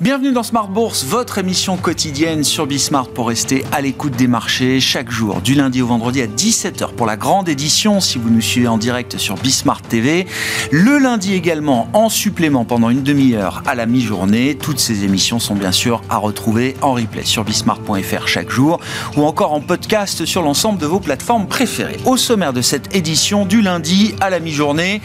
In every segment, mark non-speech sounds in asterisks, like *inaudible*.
Bienvenue dans Smart Bourse, votre émission quotidienne sur Bismart pour rester à l'écoute des marchés chaque jour, du lundi au vendredi à 17h pour la grande édition si vous nous suivez en direct sur Bismart TV. Le lundi également en supplément pendant une demi-heure à la mi-journée. Toutes ces émissions sont bien sûr à retrouver en replay sur bismart.fr chaque jour ou encore en podcast sur l'ensemble de vos plateformes préférées. Au sommaire de cette édition du lundi à la mi-journée,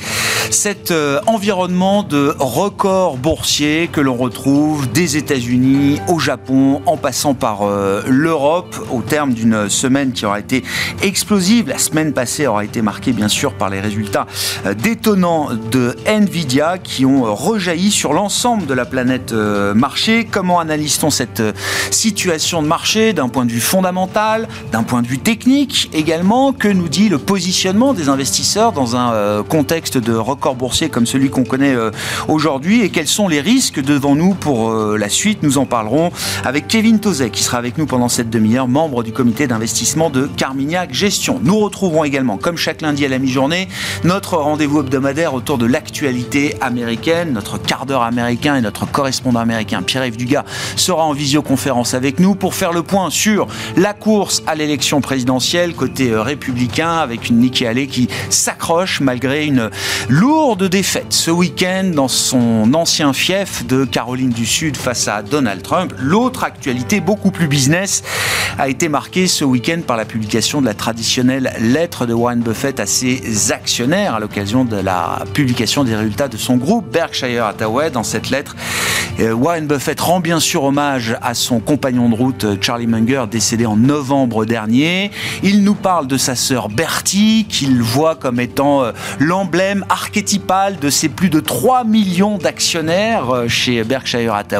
cet euh, environnement de record boursier que l'on retrouve des États-Unis au Japon, en passant par euh, l'Europe, au terme d'une semaine qui aura été explosive. La semaine passée aura été marquée bien sûr par les résultats euh, détonnants de Nvidia qui ont rejailli sur l'ensemble de la planète euh, marché. Comment analyse-t-on cette situation de marché d'un point de vue fondamental, d'un point de vue technique également? Que nous dit le positionnement des investisseurs dans un contexte de record boursier comme celui qu'on connaît aujourd'hui? Et quels sont les risques devant nous pour euh, la suite. Nous en parlerons avec Kevin Tozet qui sera avec nous pendant cette demi-heure, membre du comité d'investissement de Carmignac Gestion. Nous retrouverons également, comme chaque lundi à la mi-journée, notre rendez-vous hebdomadaire autour de l'actualité américaine. Notre quart d'heure américain et notre correspondant américain Pierre-Yves Dugas sera en visioconférence avec nous pour faire le point sur la course à l'élection présidentielle côté euh, républicain avec une Nikki Haley qui s'accroche malgré une lourde défaite ce week-end dans son ancien fief de Caroline du Sud face à Donald Trump. L'autre actualité, beaucoup plus business, a été marquée ce week-end par la publication de la traditionnelle lettre de Warren Buffett à ses actionnaires à l'occasion de la publication des résultats de son groupe Berkshire Hathaway. Dans cette lettre, euh, Warren Buffett rend bien sûr hommage à son compagnon de route Charlie Munger, décédé en novembre dernier. Il nous parle de sa sœur Bertie, qu'il voit comme étant euh, l'emblème archétypal de ses plus de 3 millions d'actionnaires euh, chez Berkshire Hathaway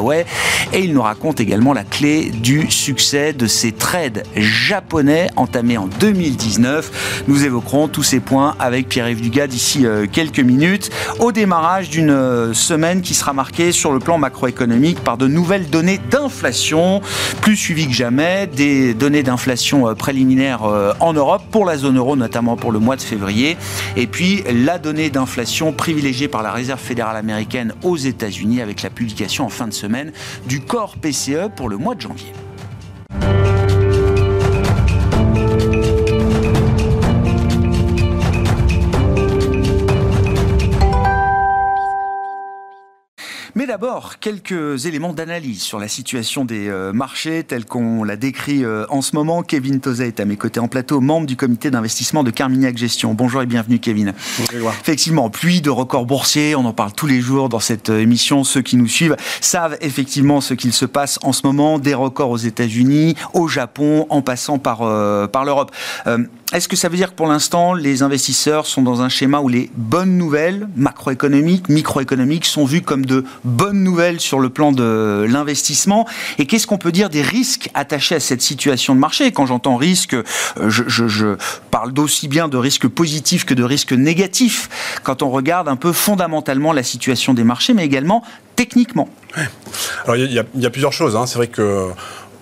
et il nous raconte également la clé du succès de ces trades japonais entamés en 2019. Nous évoquerons tous ces points avec Pierre-Yves Dugas d'ici euh, quelques minutes. Au démarrage d'une euh, semaine qui sera marquée sur le plan macroéconomique par de nouvelles données d'inflation, plus suivies que jamais, des données d'inflation euh, préliminaires en Europe pour la zone euro, notamment pour le mois de février, et puis la donnée d'inflation privilégiée par la Réserve fédérale américaine aux États-Unis avec la publication en fin de semaine du corps PCE pour le mois de janvier. D'abord, quelques éléments d'analyse sur la situation des euh, marchés tels qu'on l'a décrit euh, en ce moment. Kevin Tozet est à mes côtés en plateau, membre du comité d'investissement de Carmignac Gestion. Bonjour et bienvenue Kevin. Bonjour. Effectivement, pluie de records boursiers, on en parle tous les jours dans cette euh, émission. Ceux qui nous suivent savent effectivement ce qu'il se passe en ce moment, des records aux États-Unis, au Japon, en passant par, par l'Europe. Est-ce que ça veut dire que pour l'instant, les investisseurs sont dans un schéma où les bonnes nouvelles macroéconomiques, microéconomiques sont vues comme de bonnes nouvelles sur le plan de l'investissement? Et qu'est-ce qu'on peut dire des risques attachés à cette situation de marché? Quand j'entends risque, euh, je, parle d'aussi bien de risques positifs que de risques négatifs quand on regarde un peu fondamentalement la situation des marchés, mais également techniquement. Alors il y, y, a plusieurs choses. Hein. C'est vrai que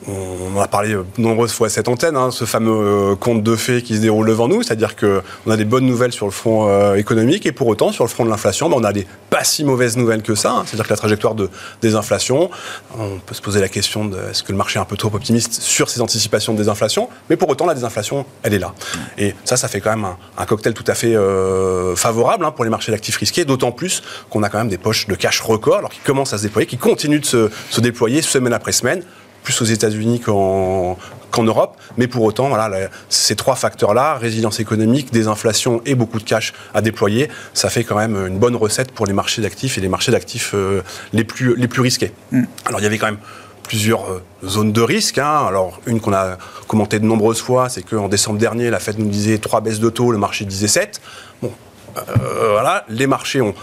on en a parlé de nombreuses fois à cette antenne, hein, ce fameux euh, conte de fées qui se déroule devant nous, c'est-à-dire qu'on a des bonnes nouvelles sur le front euh, économique et pour autant, sur le front de l'inflation, ben, on a des pas si mauvaises nouvelles que ça, hein. c'est-à-dire que la trajectoire de, des inflations, on peut se poser la question de est-ce que le marché est un peu trop optimiste sur ces anticipations de désinflation, mais pour autant, la désinflation, elle est là. Et ça, ça fait quand même un, cocktail tout à fait euh, favorable hein, pour les marchés d'actifs risqués, d'autant plus qu'on a quand même des poches de cash record, alors qui commencent à se déployer, qui continuent de se, se déployer semaine après semaine plus aux États-Unis qu'en Europe. Mais pour autant, voilà, ces trois facteurs-là, résilience économique, désinflation et beaucoup de cash à déployer, ça fait quand même une bonne recette pour les marchés d'actifs et les marchés d'actifs euh, les, plus, les plus risqués. Mm. Alors il y avait quand même plusieurs euh, zones de risque. Hein. Alors, une qu'on a commentée de nombreuses fois, c'est qu'en décembre dernier, la Fed nous disait trois baisses de taux, le marché disait 7. Bon, euh, voilà, les marchés ont,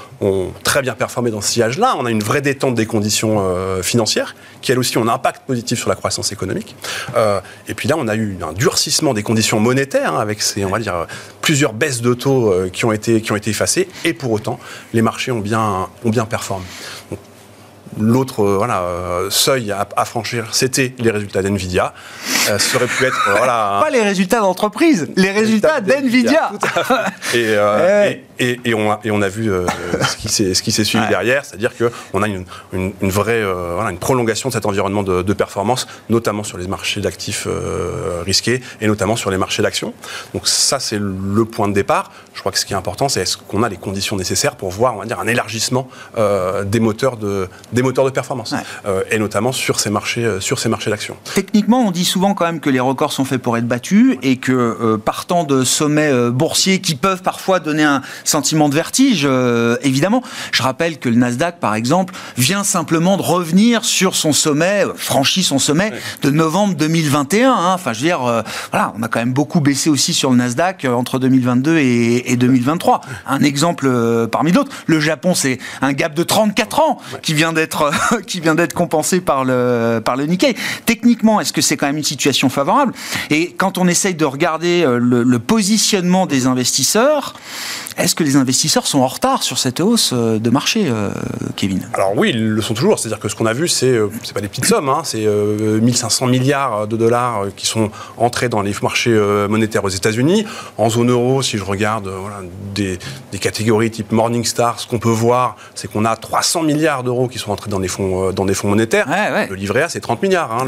très bien performé dans ce sillage-là. On a une vraie détente des conditions euh, financières, qui elles aussi ont un impact positif sur la croissance économique. Euh, et puis là, on a eu un durcissement des conditions monétaires, hein, avec ces, on va dire, plusieurs baisses de taux qui, ont été, qui ont été effacées. Et pour autant, les marchés ont bien, ont bien performé l'autre voilà, seuil à, franchir, c'était les résultats d'NVIDIA. ça aurait pu être... voilà, *laughs* Pas les résultats d'entreprise, les résultats d'NVIDIA. *laughs* Et, et, et, on a, et on a vu ce qui s'est suivi derrière, c'est-à-dire qu'on a une, une, une vraie voilà, une prolongation de cet environnement de, de performance, notamment sur les marchés d'actifs risqués et notamment sur les marchés d'actions. Donc ça, c'est le point de départ. Je crois que ce qui est important, c'est est-ce qu'on a les conditions nécessaires pour voir, on va dire, un élargissement euh, des moteurs de des moteurs de performance, euh, et notamment sur ces marchés euh, sur ces marchés d'actions. Techniquement, on dit souvent quand même que les records sont faits pour être battus et que partant de sommets boursiers qui peuvent parfois donner un sentiment de vertige, évidemment. Je rappelle que le Nasdaq, par exemple, vient simplement de revenir sur son sommet, franchit son sommet de novembre 2021. Hein. Enfin, je veux dire, voilà, on a quand même beaucoup baissé aussi sur le Nasdaq entre 2022 et, 2023. Un exemple euh, parmi d'autres. Le Japon, c'est un gap de 34 ans qui vient d'être *laughs* qui vient d'être compensé par le par le Nikkei. Techniquement, est-ce que c'est quand même une situation favorable? Et quand on essaye de regarder euh, le, positionnement des investisseurs, est-ce que les investisseurs sont en retard sur cette hausse euh, de marché, Kevin? Alors oui, ils le sont toujours. C'est-à-dire que ce qu'on a vu, c'est c'est pas des petites sommes, hein, c'est 1500 milliards de dollars qui sont entrés dans les marchés monétaires aux États-Unis. En zone euro, si je regarde euh, des, catégories type Morningstar, ce qu'on peut voir, c'est qu'on a 300 milliards d'euros qui sont entrés dans des fonds, euh, dans des fonds monétaires. Le livret A, c'est 30 milliards. Hein,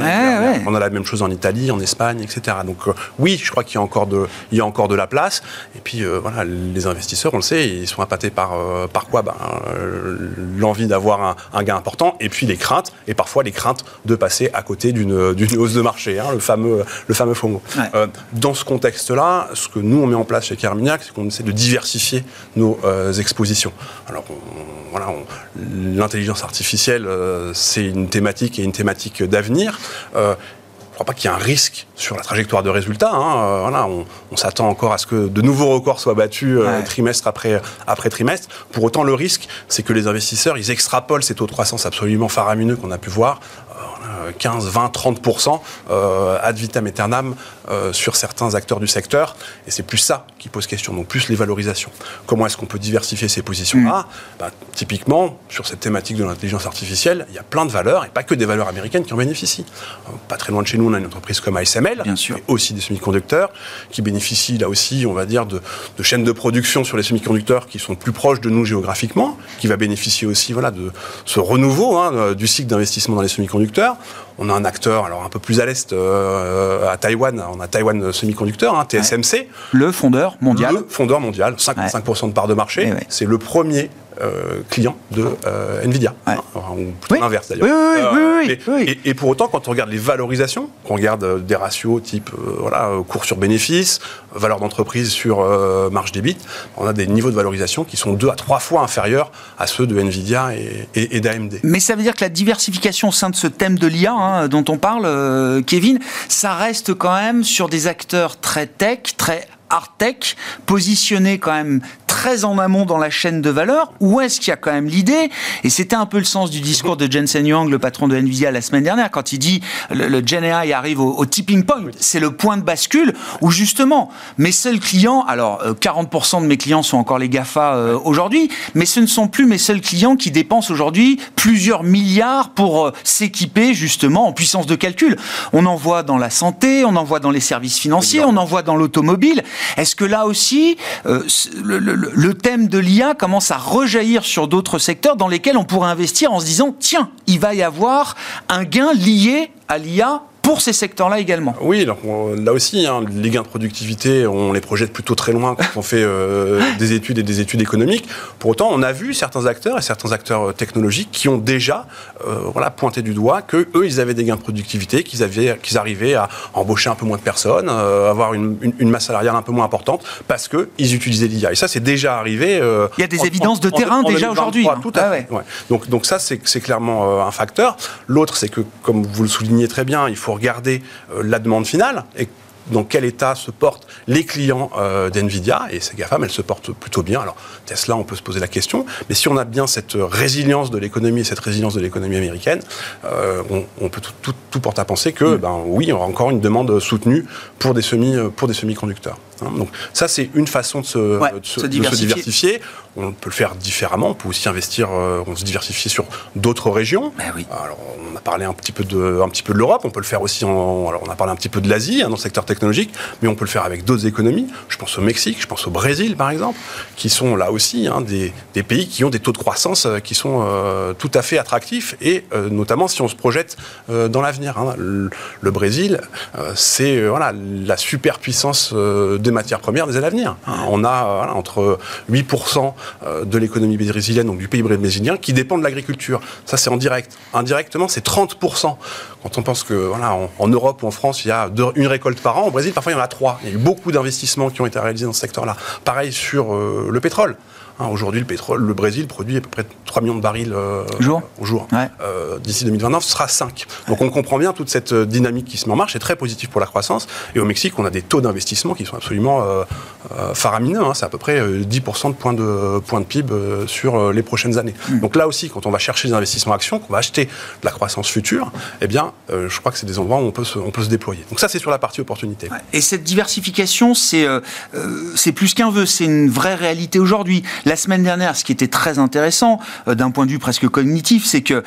On a la même chose en Italie, en Espagne, etc. Donc euh, oui, je crois qu'il y a encore de, il y a encore de la place. Et puis voilà, les investisseurs, on le sait, ils sont appâtés par, par quoi ben, L'envie d'avoir un, gain important et puis les craintes, et parfois les craintes de passer à côté d'une hausse de marché, hein, le fameux, le fameux FOMO. dans ce contexte-là, ce que nous on met en place chez Carmignac, c'est qu'on essaie de diversifier nos euh, expositions. Alors voilà, l'intelligence artificielle, euh, c'est une thématique et une thématique d'avenir. Euh, je ne crois pas qu'il y ait un risque sur la trajectoire de résultats. Hein. voilà, on, s'attend encore à ce que de nouveaux records soient battus trimestre après, après trimestre. Pour autant, le risque, c'est que les investisseurs, ils extrapolent ces taux de croissance absolument faramineux qu'on a pu voir 15, 20, 30% ad vitam aeternam euh, sur certains acteurs du secteur. Et c'est plus ça qui pose question, donc plus les valorisations. Comment est-ce qu'on peut diversifier ces positions-là bah, Typiquement, sur cette thématique de l'intelligence artificielle, il y a plein de valeurs, et pas que des valeurs américaines qui en bénéficient. Euh, pas très loin de chez nous, on a une entreprise comme ASML, Bien sûr. aussi des semi-conducteurs, qui bénéficie là aussi, on va dire, de, chaînes de production sur les semi-conducteurs qui sont plus proches de nous géographiquement, qui va bénéficier aussi voilà, de ce renouveau hein, du cycle d'investissement dans les semi-conducteurs. On a un acteur, alors un peu plus à l'est, euh, à Taïwan, on a Taiwan Semiconductor, hein, TSMC. Le fondeur mondial. Le fondeur mondial, 55% de part de marché. C'est le premier euh, client de euh, Nvidia. Ou plutôt l'inverse d'ailleurs. Oui, oui, et, et, pour autant, quand on regarde les valorisations, qu'on regarde des ratios type voilà, cours sur bénéfice, valeur d'entreprise sur marge débit, on a des niveaux de valorisation qui sont deux à trois fois inférieurs à ceux de Nvidia et, d'AMD. Mais ça veut dire que la diversification au sein de ce thème de l'IA hein, dont on parle, Kevin, ça reste quand même sur des acteurs très tech, très hard tech, positionnés quand même très en amont dans la chaîne de valeur Ou est-ce qu'il y a quand même l'idée, et c'était un peu le sens du discours de Jensen Huang, le patron de Nvidia la semaine dernière, quand il dit le, le Gen AI arrive au, tipping point, c'est le point de bascule où justement mes seuls clients, alors 40% euh, de mes clients sont encore les GAFA euh, aujourd'hui, mais ce ne sont plus mes seuls clients qui dépensent aujourd'hui plusieurs milliards pour euh, s'équiper justement en puissance de calcul. On en voit dans la santé, on en voit dans les services financiers, on en voit dans l'automobile. Est-ce que là aussi, le le thème de l'IA commence à rejaillir sur d'autres secteurs dans lesquels on pourrait investir en se disant, tiens, il va y avoir un gain lié à l'IA pour ces secteurs-là également. Oui, là aussi, hein, les gains de productivité, on les projette plutôt très loin quand on fait euh, *laughs* des études et des études économiques. Pour autant, on a vu certains acteurs et certains acteurs euh, technologiques qui ont déjà euh, voilà, pointé du doigt que eux, ils avaient des gains de productivité, qu'ils qu'ils arrivaient à embaucher un peu moins de personnes, avoir une, masse salariale un peu moins importante parce qu'ils utilisaient l'IA. Et ça, c'est déjà arrivé. Il y a des évidences de terrain déjà aujourd'hui. Hein. Tout à ah fait. Donc, donc ça, c'est, c'est clairement un facteur. L'autre, c'est que, comme vous le soulignez très bien, il faut regarder euh, la demande finale. Dans quel état se portent les clients euh, d'NVIDIA, et ces GAFAM, elles se portent plutôt bien. Alors, Tesla, on peut se poser la question, mais si on a bien cette résilience de l'économie, cette résilience de l'économie américaine, euh, on, peut tout, tout, porter à penser que, ben, oui, on aura encore une demande soutenue pour des, semi, pour des semi-conducteurs. Hein. donc ça, c'est une façon de se, diversifier. On peut le faire différemment. On peut aussi investir, euh, on se diversifier sur d'autres régions. Ben oui. Alors, on a parlé un petit peu de, un petit peu de l'Europe. On peut le faire aussi en, alors on a parlé un petit peu de l'Asie hein, dans le secteur technologique, mais on peut le faire avec d'autres économies. Je pense au Mexique, je pense au Brésil par exemple, qui sont là aussi hein, des, des, pays qui ont des taux de croissance euh, qui sont euh, tout à fait attractifs et notamment si on se projette dans l'avenir. Le, le, Brésil, c'est voilà la superpuissance de matières premières des années à venir. On a entre 8% euh, de l'économie brésilienne, donc du pays brésilien, qui dépend de l'agriculture. Ça, c'est en direct. Indirectement, c'est 30%. Quand on pense que voilà, en, Europe ou en France, il y a une récolte par an, au Brésil, parfois, il y en a trois. Il y a eu beaucoup d'investissements qui ont été réalisés dans ce secteur-là. Pareil sur euh, le pétrole. Hein, aujourd'hui, le pétrole, le Brésil produit à peu près 3 millions de barils euh, au jour. Euh, d'ici 2029, ce sera 5. Donc on comprend bien toute cette dynamique qui se met en marche. C'est très positif pour la croissance. Et au Mexique, on a des taux d'investissement qui sont absolument faramineux. Hein. C'est à peu près 10% de points de, points de PIB sur les prochaines années. Hmm. Donc là aussi, quand on va chercher des investissements actions, qu'on va acheter de la croissance future, eh bien, je crois que c'est des endroits où on peut se, on peut se déployer. Donc ça, c'est sur la partie opportunité. Et cette diversification, c'est c'est plus qu'un vœu, c'est une vraie réalité aujourd'hui la semaine dernière, ce qui était très intéressant euh, d'un point de vue presque cognitif, c'est que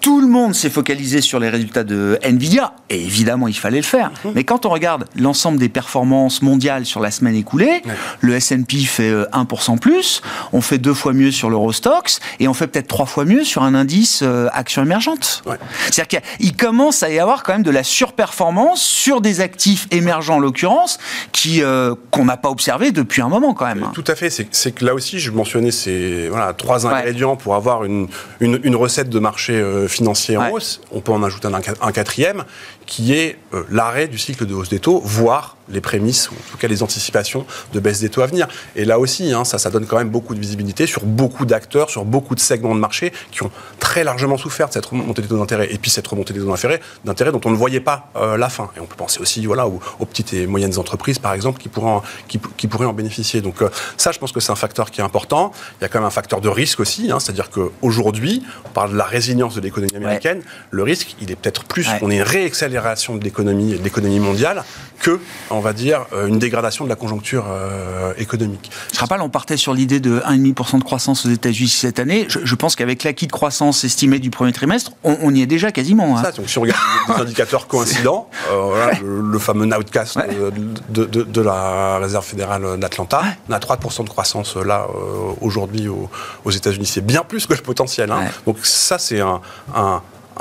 tout le monde s'est focalisé sur les résultats de Nvidia, et évidemment il fallait le faire. Mhm. Mais quand on regarde l'ensemble des performances mondiales sur la semaine écoulée, le S&P fait 1% euh, plus, on fait deux fois mieux sur l'Eurostox, et on fait peut-être trois fois mieux sur un indice euh, action émergente. C'est-à-dire qu'il commence à y avoir quand même de la surperformance sur des actifs émergents en l'occurrence, qui qu'on n'a pas observé depuis un moment quand même. Tout à fait. C'est que là aussi, je mentionner ces voilà, trois ingrédients pour avoir une, une, recette de marché euh, financier en hausse. On peut en ajouter un, quatrième qui est euh, l'arrêt du cycle de hausse des taux, voire les prémices, ou en tout cas les anticipations de baisse des taux à venir. Et là aussi, hein, ça, ça donne quand même beaucoup de visibilité sur beaucoup d'acteurs, sur beaucoup de segments de marché qui ont très largement souffert de cette remontée des taux d'intérêt. Et puis cette remontée des taux d'intérêt dont on ne voyait pas euh, la fin. Et on peut penser aussi voilà, aux, petites et moyennes entreprises, par exemple, qui pourraient en, qui, pourraient en bénéficier. Donc ça, je pense que c'est un facteur qui est important. Il y a quand même un facteur de risque aussi, hein, c'est-à-dire qu'aujourd'hui, on parle de la résilience de l'économie américaine. Le risque, il est peut-être plus qu'on ait une réaccélération de l'économie, de l'économie mondiale que, on va dire, euh, une dégradation de la conjoncture euh, économique. Je rappelle, on partait sur l'idée de 1,5% de croissance aux États-Unis cette année. Je, pense qu'avec l'acquis de croissance estimé du premier trimestre, on, y est déjà quasiment. Hein. Ça, donc si on regarde les indicateurs *laughs* coïncidents, euh, le, fameux de, de, la Réserve fédérale d'Atlanta, on a 3% de croissance là aujourd'hui aux, États-Unis. C'est bien plus que le potentiel. Hein. Donc ça, c'est un,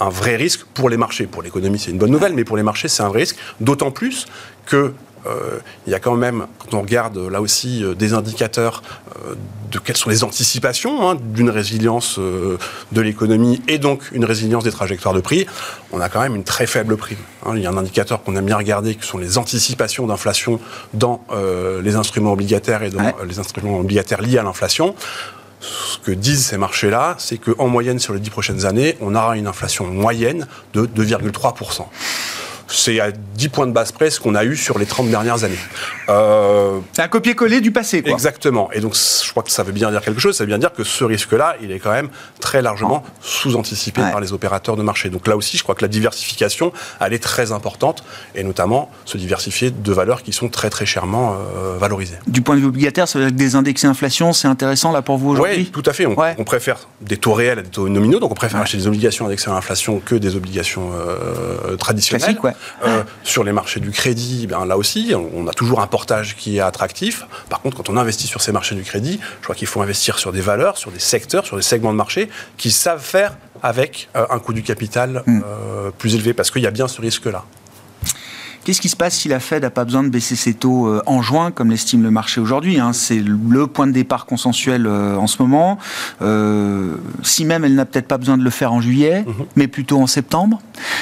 vrai risque pour les marchés. Pour l'économie, c'est une bonne nouvelle, mais pour les marchés, c'est un vrai risque. D'autant plus que euh, il y a quand même, quand on regarde là aussi euh, des indicateurs euh, de quelles sont les anticipations hein, d'une résilience de l'économie et donc une résilience des trajectoires de prix, on a quand même une très faible prix. Hein. il y a un indicateur qu'on a bien regardé qui sont les anticipations d'inflation dans les instruments obligataires et dans les instruments obligataires liés à l'inflation ce que disent ces marchés-là, c'est qu'en moyenne, sur les dix prochaines années, on aura une inflation moyenne de 2,3% c'est à 10 points de base près ce qu'on a eu sur les 30 dernières années. Euh, c'est un copier-coller du passé, quoi. Exactement. Et donc, je crois que ça veut bien dire quelque chose. Ça veut bien dire que ce risque-là, il est quand même très largement sous-anticipé par les opérateurs de marché. Donc là aussi, je crois que la diversification, elle est très importante, et notamment se diversifier de valeurs qui sont très très chèrement euh, valorisées. Du point de vue obligataire, ça veut dire que des indexés inflation, c'est intéressant là pour vous aujourd'hui? Oui, tout à fait. On, préfère des taux réels à des taux nominaux, donc on préfère acheter des obligations indexées à l'inflation que des obligations euh, traditionnelles. Classique, ouais. Euh, sur les marchés du crédit, ben, là aussi, on a toujours un portage qui est attractif. Par contre, quand on investit sur ces marchés du crédit, je crois qu'il faut investir sur des valeurs, sur des secteurs, sur des segments de marché qui savent faire avec euh, un coût du capital hmm. euh, plus élevé, parce qu'il y a bien ce risque-là. Qu'est-ce qui se passe si la Fed n'a pas besoin de baisser ses taux euh, en juin, comme l'estime le marché aujourd'hui hein? C'est le point de départ consensuel euh, en ce moment. Euh, si même elle n'a peut-être pas besoin de le faire en juillet, mhm. mais plutôt en septembre.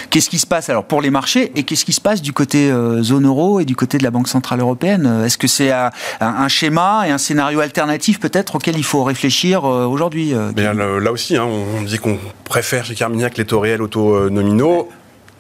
Qu'est-ce qui se passe alors pour les marchés et qu'est-ce qui se passe du côté zone euro et du côté de la Banque Centrale Européenne? Est-ce que c'est un, schéma et un scénario alternatif peut-être auquel il faut réfléchir aujourd'hui Là aussi, hein, on dit qu'on préfère chez Carmignac les taux réels aux taux nominaux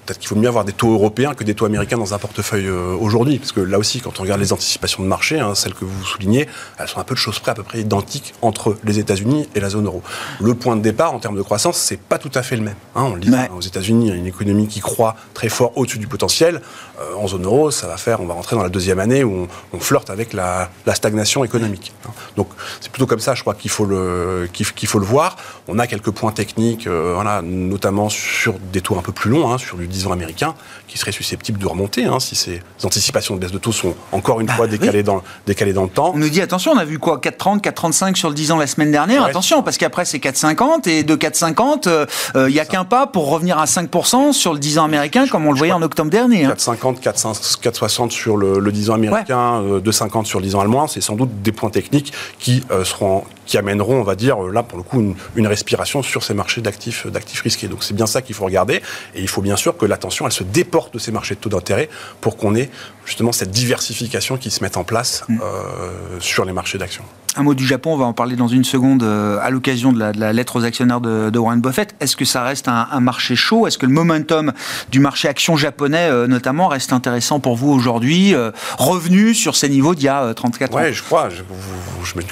peut-être qu'il faut mieux avoir des taux européens que des taux américains dans un portefeuille euh, aujourd'hui. Parce que là aussi, quand on regarde les anticipations de marché, hein, celles que vous soulignez, elles sont un peu de choses près à peu près identiques entre les États-Unis et la zone euro. Le point de départ en termes de croissance, c'est pas tout à fait le même. Hein. on le dit, aux États-Unis, il y a une économie qui croît très fort au-dessus du potentiel. Euh, en zone euro, ça va faire, on va rentrer dans la deuxième année où on, flirte avec la, stagnation économique. Hein. Donc c'est plutôt comme ça, je crois qu'il faut le qu'il faut le voir. On a quelques points techniques, euh, voilà, notamment sur des taux un peu plus longs, sur du 10 ans américain, qui seraient susceptibles de remonter hein, si ces anticipations de baisse de taux sont encore une bah fois décalées, dans, décalées dans le temps. On nous dit attention, on a vu quoi 4,30, 4,35 sur le 10 ans la semaine dernière. Attention, parce qu'après c'est 4,50 et de 4,50, euh, euh, il n'y a qu'un pas pour revenir à 5% sur le 10 ans américain, comme on le voyait en octobre dernier. 4,50, 4,60 sur le, 10 ans américain, 2,50 sur le 10 ans allemand, c'est sans doute des points techniques qui seront qui amèneront, on va dire, là pour le coup, une, respiration sur ces marchés d'actifs, d'actifs risqués. Donc c'est bien ça qu'il faut regarder. Et il faut bien sûr que l'attention, elle se déporte de ces marchés de taux d'intérêt pour qu'on ait justement cette diversification qui se mette en place mm. euh, sur les marchés d'actions. Un mot du Japon, on va en parler dans une seconde euh, à l'occasion de, la, lettre aux actionnaires de, Warren Buffett. Est-ce que ça reste un, marché chaud? Est-ce que le momentum du marché action japonais, euh, notamment, reste intéressant pour vous aujourd'hui Revenu sur ces niveaux d'il y a 34 ans? Oui, je crois. Je,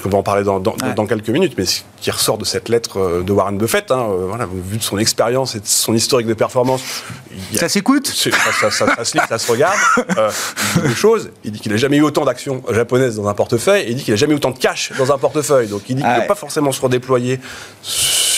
va en parler dans, quelques minutes, mais ce qui ressort de cette lettre de Warren Buffett, hein, voilà, vu de son expérience et de son historique de performance, ça s'écoute? Ça, ça, ça, se lit, ça se regarde. *laughs* Euh, *laughs* il dit il qu'il n'a jamais eu autant d'actions japonaises dans un portefeuille, et il dit qu'il n'a jamais eu autant de cash dans un portefeuille. Donc il dit qu'il ne peut pas forcément se redéployer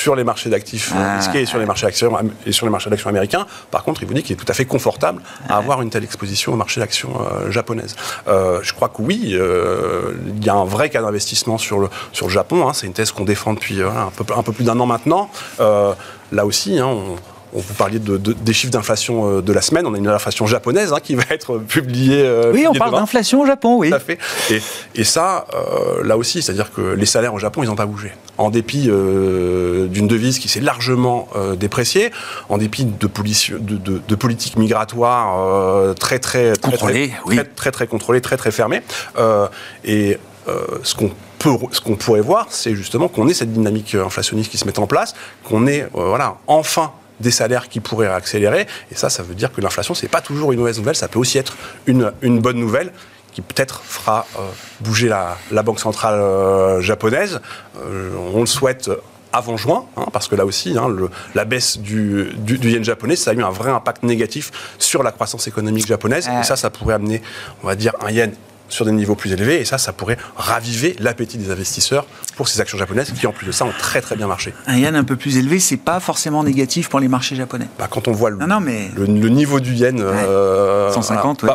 sur les marchés d'actifs euh, risqués et sur les marchés d'actions et sur les marchés d'actions américains. Par contre, il vous dit qu'il est tout à fait confortable à avoir une telle exposition au marché d'actions euh, japonaises. Euh, je crois que oui, il y a un vrai cas d'investissement sur le, sur le Japon. Hein. C'est une thèse qu'on défend depuis un, peu, un peu plus d'un an maintenant. là aussi, hein, on, vous parliez de, des chiffres d'inflation euh, de la semaine. On a une inflation japonaise hein, qui va être publiée. Euh, oui, on parle d'inflation au Japon, oui. Tout à fait. Et, ça, euh, là aussi, c'est-à-dire que les salaires au Japon, ils n'ont pas bougé. En dépit d'une devise qui s'est largement dépréciée, en dépit de, de, de, politiques migratoires très, très, très, contrôlées, très, très, très, contrôlées, très, très fermées. et ce qu'on ce qu'on pourrait voir, c'est justement qu'on ait cette dynamique inflationniste qui se met en place, qu'on ait voilà, enfin des salaires qui pourraient accélérer. Et ça, ça veut dire que l'inflation, c'est pas toujours une mauvaise nouvelle, ça peut aussi être une, une bonne nouvelle qui peut-être fera euh, bouger la, la, Banque centrale euh, japonaise. Euh, on le souhaite avant juin, hein, parce que là aussi, hein, le, la baisse du, du, du, yen japonais, ça a eu un vrai impact négatif sur la croissance économique japonaise. Et ça, ça pourrait amener, on va dire, un yen sur des niveaux plus élevés. Et ça, ça pourrait raviver l'appétit des investisseurs pour ces actions japonaises qui, en plus de ça, ont très très bien marché. Un yen un peu plus élevé, c'est pas forcément négatif pour les marchés japonais. Bah, quand on voit le, le, niveau du yen 150, euh,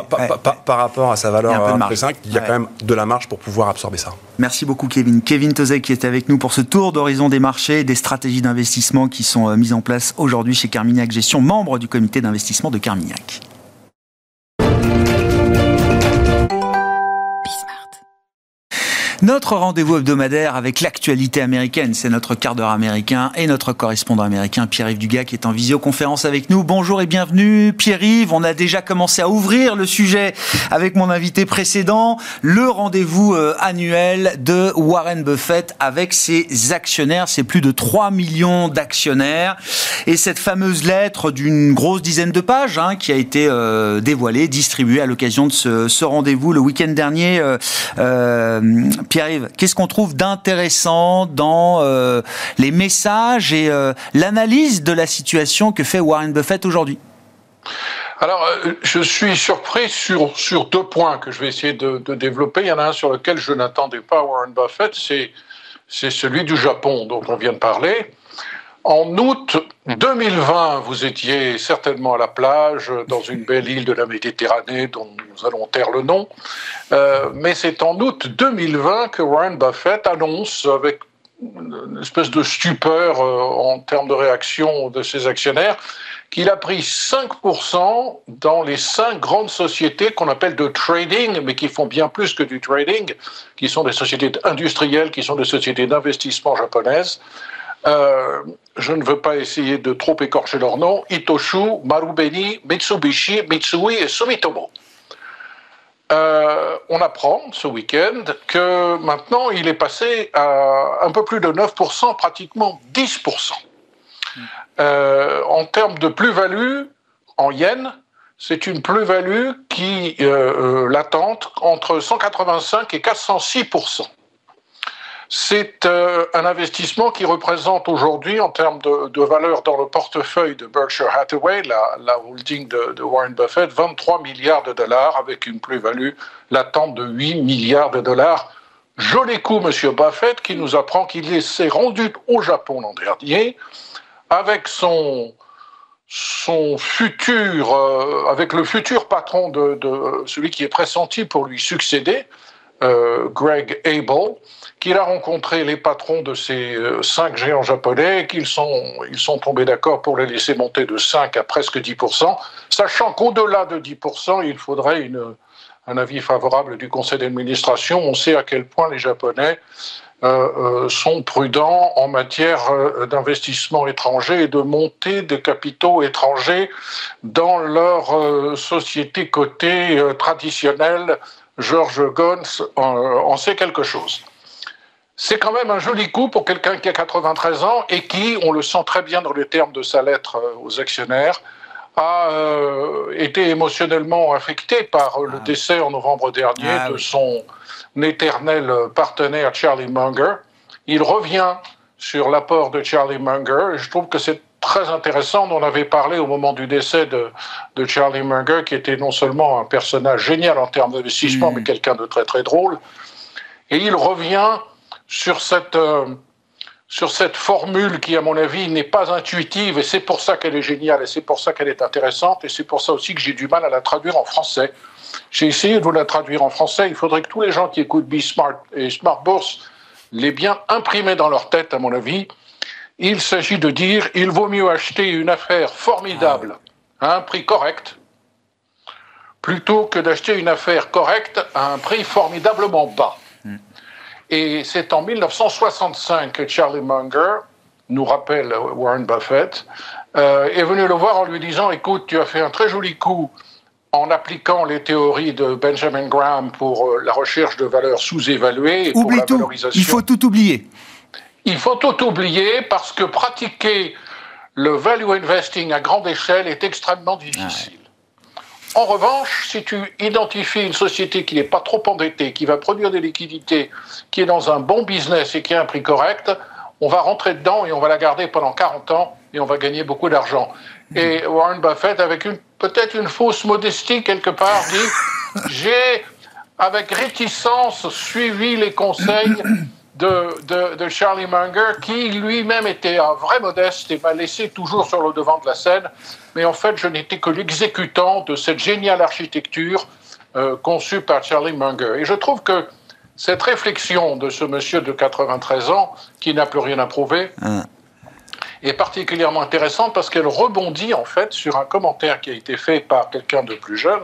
par, rapport à sa valeur il y a, il y a quand même de la marge pour pouvoir absorber ça. Merci beaucoup Kevin. Kevin Tozek qui est avec nous pour ce tour d'horizon des marchés, des stratégies d'investissement qui sont euh, mises en place aujourd'hui chez Carmignac Gestion, membre du comité d'investissement de Carmignac. Notre rendez-vous hebdomadaire avec l'actualité américaine, c'est notre quart d'heure américain et notre correspondant américain Pierre-Yves Dugas qui est en visioconférence avec nous. Bonjour et bienvenue Pierre-Yves. On a déjà commencé à ouvrir le sujet avec mon invité précédent, le rendez-vous euh, annuel de Warren Buffett avec ses actionnaires, c'est plus de 3 millions d'actionnaires et cette fameuse lettre d'une grosse dizaine de pages hein, qui a été euh, dévoilée, distribuée à l'occasion de ce, rendez-vous le week-end dernier. Euh, Pierre-Yves, qu'est-ce qu'on trouve d'intéressant dans euh, les messages et euh, l'analyse de la situation que fait Warren Buffett aujourd'hui? Alors, euh, je suis surpris sur, sur deux points que je vais essayer de, développer. Il y en a un sur lequel je n'attendais pas Warren Buffett, c'est, c'est celui du Japon dont on vient de parler. En août 2020, vous étiez certainement à la plage, dans une belle île de la Méditerranée dont nous allons taire le nom. Euh, mais c'est en août 2020 que Warren Buffett annonce, avec une espèce de stupeur euh, en termes de réaction de ses actionnaires, qu'il a pris 5% dans les cinq grandes sociétés qu'on appelle de trading, mais qui font bien plus que du trading, qui sont des sociétés industrielles, qui sont des sociétés d'investissement japonaises. Euh, je ne veux pas essayer de trop écorcher leur nom, Itoshu, Marubeni, Mitsubishi, Mitsui et Sumitomo. Euh, on apprend ce week-end que maintenant il est passé à un peu plus de 9%, pratiquement 10%. Euh, en termes de plus-value, en yens, c'est une plus-value qui latente entre 185 et 406 c'est euh, un investissement qui représente aujourd'hui, en termes de, valeur dans le portefeuille de Berkshire Hathaway, la, holding de, Warren Buffett, 23 milliards de dollars avec une plus-value latente de 8 milliards de dollars. Joli coup, Monsieur Buffett, qui nous apprend qu'il s'est rendu au Japon l'an dernier avec son, son futur, euh, avec le futur patron de, celui qui est pressenti pour lui succéder, euh, Greg Abel qu'il a rencontré les patrons de ces euh, cinq géants japonais et qu'ils sont, ils sont tombés d'accord pour les laisser monter de 5 à presque 10%, sachant qu'au-delà de 10%, il faudrait un avis favorable du conseil d'administration. On sait à quel point les Japonais euh, euh, sont prudents en matière d'investissement étranger et de montée de capitaux étrangers dans leur société cotée traditionnelle. George Gons en sait quelque chose c'est quand même un joli coup pour quelqu'un qui a 93 ans et qui, on le sent très bien dans les termes de sa lettre euh, aux actionnaires, a euh, été émotionnellement affecté par le ah. décès en novembre dernier ah de son éternel partenaire Charlie Munger. Il revient sur l'apport de Charlie Munger et je trouve que c'est très intéressant. On avait parlé au moment du décès de, de, Charlie Munger, qui était non seulement un personnage génial en termes d'investissement, mm. mais quelqu'un de très très drôle. Et il revient sur cette, euh, sur cette formule qui, à mon avis, n'est pas intuitive, et c'est pour ça qu'elle est géniale, et c'est pour ça qu'elle est intéressante, et c'est pour ça aussi que j'ai du mal à la traduire en français. J'ai essayé de vous la traduire en français, il faudrait que tous les gens qui écoutent B-Smart et Smart Bourse l'aient bien imprimé dans leur tête, à mon avis. Il s'agit de dire, il vaut mieux acheter une affaire formidable à un prix correct, plutôt que d'acheter une affaire correcte à un prix formidablement bas. Et c'est en 1965 que Charlie Munger, nous rappelle Warren Buffett, euh, est venu le voir en lui disant Écoute, tu as fait un très joli coup en appliquant les théories de Benjamin Graham pour euh, la recherche de valeurs sous-évaluées et pour la valorisation. Il faut tout oublier. Il faut tout oublier parce que pratiquer le value investing à grande échelle est extrêmement difficile. En revanche, si tu identifies une société qui n'est pas trop endettée, qui va produire des liquidités, qui est dans un bon business et qui a un prix correct, on va rentrer dedans et on va la garder pendant 40 ans et on va gagner beaucoup d'argent. Et Warren Buffett, avec peut-être une fausse modestie quelque part, dit *laughs* J'ai, avec réticence, suivi les conseils de, Charlie Munger, qui lui-même était un vrai modeste et m'a laissé toujours sur le devant de la scène. Mais en fait, je n'étais que l'exécutant de cette géniale architecture euh, conçue par Charlie Munger. Et je trouve que cette réflexion de ce monsieur de 93 ans, qui n'a plus rien à prouver, hein. est particulièrement intéressante parce qu'elle rebondit en fait sur un commentaire qui a été fait par quelqu'un de plus jeune,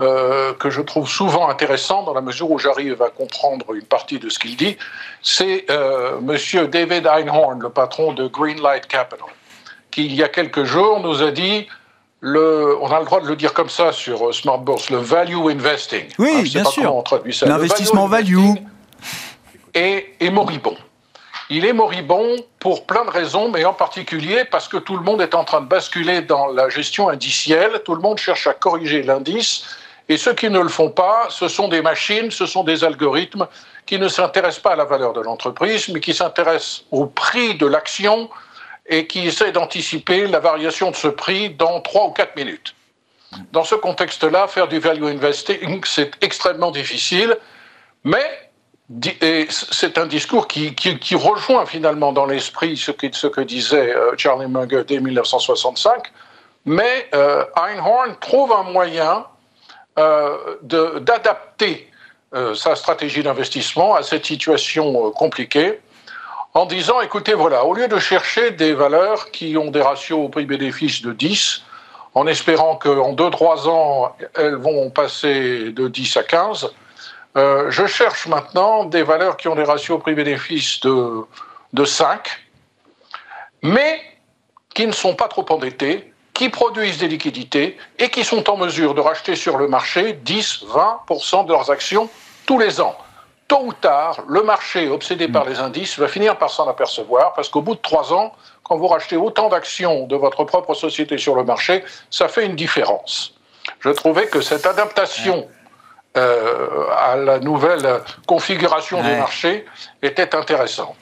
euh, que je trouve souvent intéressant dans la mesure où j'arrive à comprendre une partie de ce qu'il dit, c'est euh, Monsieur David Einhorn, le patron de Greenlight Capital, qui il y a quelques jours nous a dit le, on a le droit de le dire comme ça sur euh, Smart Bourse, le value investing. Oui, hein, bien sûr. L'investissement value, Est, est moribond. Il est moribond pour plein de raisons, mais en particulier parce que tout le monde est en train de basculer dans la gestion indicielle, tout le monde cherche à corriger l'indice, et ceux qui ne le font pas, ce sont des machines, ce sont des algorithmes qui ne s'intéressent pas à la valeur de l'entreprise, mais qui s'intéressent au prix de l'action et qui essaient d'anticiper la variation de ce prix dans trois ou quatre minutes. Dans ce contexte-là, faire du value investing, c'est extrêmement difficile, mais c'est un discours qui, rejoint finalement dans l'esprit ce que, disait euh, Charlie Munger dès 1965, mais euh, Einhorn trouve un moyen d'adapter euh, sa stratégie d'investissement à cette situation euh, compliquée en disant, écoutez, voilà, au lieu de chercher des valeurs qui ont des ratios au prix-bénéfice de 10, en espérant qu'en 2-3 ans, elles vont passer de 10 à 15, je cherche maintenant des valeurs qui ont des ratios prix-bénéfice de, de 5, mais qui ne sont pas trop endettées, qui produisent des liquidités et qui sont en mesure de racheter sur le marché 10-20% de leurs actions tous les ans. tôt ou tard, le marché, obsédé par les indices, va finir par s'en apercevoir, parce qu'au bout de trois ans, quand vous rachetez autant d'actions de votre propre société sur le marché, ça fait une différence. Je trouvais que cette adaptation euh, à la nouvelle configuration des marchés était intéressante.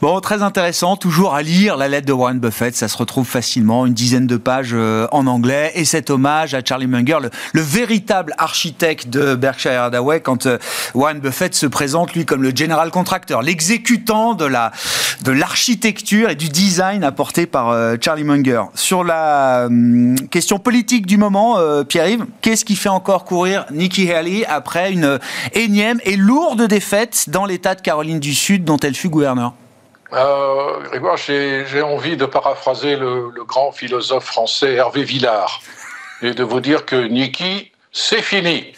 Bon, très intéressant, toujours à lire la lettre de Warren Buffett, ça se retrouve facilement, une dizaine de pages euh, en anglais, et cet hommage à Charlie Munger, le, véritable architecte de Berkshire Hathaway, quand euh, Warren Buffett se présente, lui, comme le general contractor, l'exécutant de la de l'architecture et du design apporté par Charlie Munger. Sur la hum, question politique du moment, Pierre-Yves, qu'est-ce qui fait encore courir Nikki Haley après une énième et lourde défaite dans l'État de Caroline du Sud dont elle fut gouverneur euh, j'ai envie de paraphraser le, grand philosophe français Hervé Villard et de vous dire que Niki, c'est fini.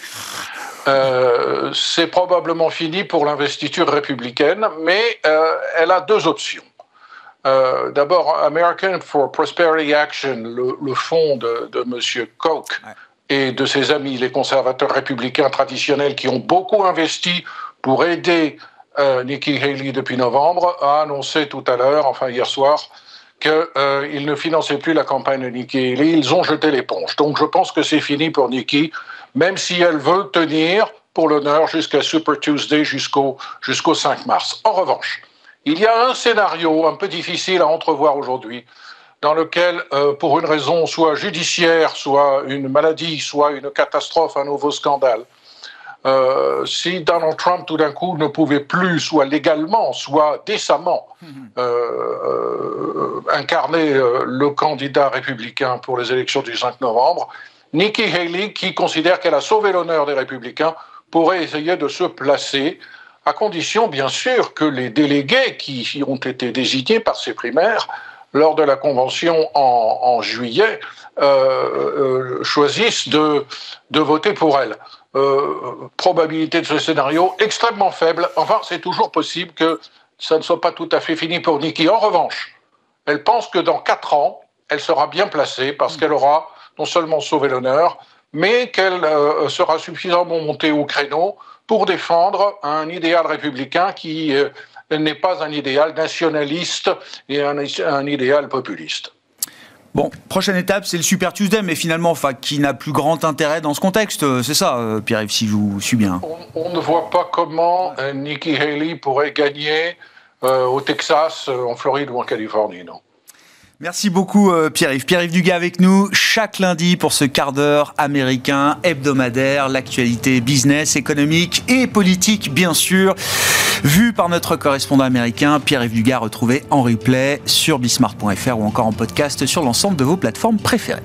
Euh, c'est probablement fini pour l'investiture républicaine, mais euh, elle a deux options. Euh, d'abord, American for Prosperity Action, le, fonds de, de M. Koch, et de ses amis, les conservateurs républicains traditionnels, qui ont beaucoup investi pour aider euh, Nikki Haley depuis novembre, a annoncé tout à l'heure, enfin hier soir, qu'ils euh, ne finançaient plus la campagne de Nikki Haley. Ils ont jeté l'éponge. Donc je pense que c'est fini pour Nikki, même si elle veut tenir pour l'honneur jusqu'à Super Tuesday, jusqu'au jusqu'au 5 mars. En revanche, il y a un scénario un peu difficile à entrevoir aujourd'hui dans lequel, euh, pour une raison soit judiciaire, soit une maladie, soit une catastrophe, un nouveau scandale, euh, si Donald Trump tout d'un coup ne pouvait plus, soit légalement, soit décemment, *laughs* euh, incarner le candidat républicain pour les élections du 5 novembre, Nikki Haley, qui considère qu'elle a sauvé l'honneur des républicains, pourrait essayer de se placer, à condition bien sûr que les délégués qui ont été désignés par ces primaires lors de la convention en, juillet, euh, euh, choisissent de, de, voter pour elle. Euh, probabilité de ce scénario extrêmement faible. Enfin, c'est toujours possible que ça ne soit pas tout à fait fini pour Nikki. En revanche, elle pense que dans quatre ans, elle sera bien placée parce qu'elle aura non seulement sauvé l'honneur, mais qu'elle sera suffisamment montée au créneau pour défendre un idéal républicain qui n'est pas un idéal nationaliste et un, idéal populiste. Bon, prochaine étape, c'est le Super Tuesday, mais finalement, enfin, qui n'a plus grand intérêt dans ce contexte, euh, c'est ça, euh, Pierre-Yves, si je vous suis bien. On, ne voit pas comment euh, Nikki Haley pourrait gagner au Texas, en Floride ou en Californie, non. Merci beaucoup euh, Pierre-Yves. Pierre-Yves Dugas avec nous chaque lundi pour ce quart d'heure américain hebdomadaire, l'actualité business, économique et politique bien sûr, vu par notre correspondant américain Pierre-Yves Dugas retrouvé en replay sur bismart.fr ou encore en podcast sur l'ensemble de vos plateformes préférées.